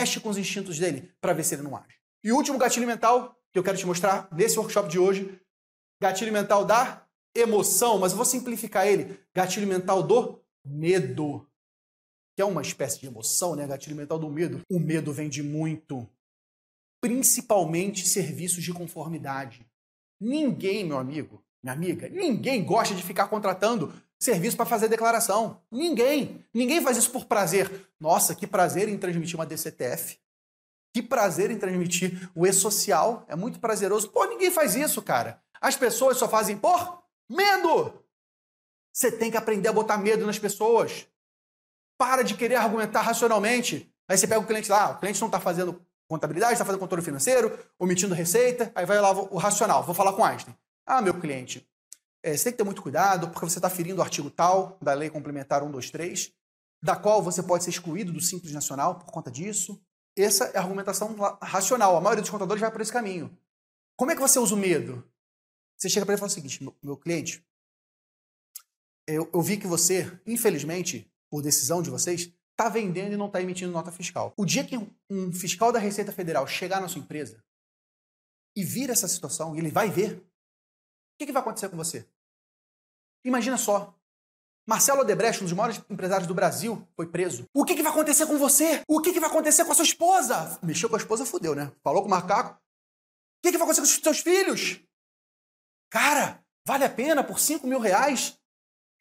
mexe com os instintos dele para ver se ele não age. E o último gatilho mental que eu quero te mostrar nesse workshop de hoje, gatilho mental da emoção, mas eu vou simplificar ele, gatilho mental do medo. Que é uma espécie de emoção, né? Gatilho mental do medo. O medo vem de muito, principalmente serviços de conformidade. Ninguém, meu amigo, minha amiga, ninguém gosta de ficar contratando serviço para fazer declaração. Ninguém. Ninguém faz isso por prazer. Nossa, que prazer em transmitir uma DCTF. Que prazer em transmitir o e-social. É muito prazeroso. Pô, ninguém faz isso, cara. As pessoas só fazem por medo. Você tem que aprender a botar medo nas pessoas. Para de querer argumentar racionalmente. Aí você pega o cliente lá, o cliente não está fazendo contabilidade, está fazendo controle financeiro, omitindo receita, aí vai lá o racional. Vou falar com Einstein. Ah, meu cliente, é, você tem que ter muito cuidado, porque você está ferindo o artigo tal da Lei Complementar 123, da qual você pode ser excluído do Simples Nacional por conta disso. Essa é a argumentação racional. A maioria dos contadores vai por esse caminho. Como é que você usa o medo? Você chega para ele e fala o seguinte: meu, meu cliente, eu, eu vi que você, infelizmente, por decisão de vocês, está vendendo e não está emitindo nota fiscal. O dia que um, fiscal da Receita Federal chegar na sua empresa e vir essa situação, ele vai ver, que, que vai acontecer com você? Imagina só. Marcelo Odebrecht, um dos maiores empresários do Brasil, foi preso. O que, que vai acontecer com você? O que, que vai acontecer com a sua esposa? Mexeu com a esposa, fudeu, né? Falou com o macaco. O que, que vai acontecer com os seus filhos? Cara, vale a pena por 5 mil reais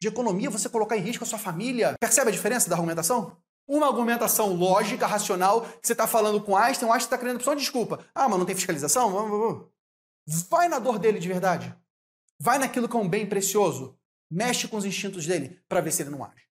de economia você colocar em risco a sua família? Percebe a diferença da argumentação? Uma argumentação lógica, racional, que você está falando com Einstein, o Einstein está querendo só desculpa. Ah, mas não tem fiscalização? Vai na dor dele de verdade. Vai naquilo que é um bem precioso. Mexe com os instintos dele para ver se ele não age.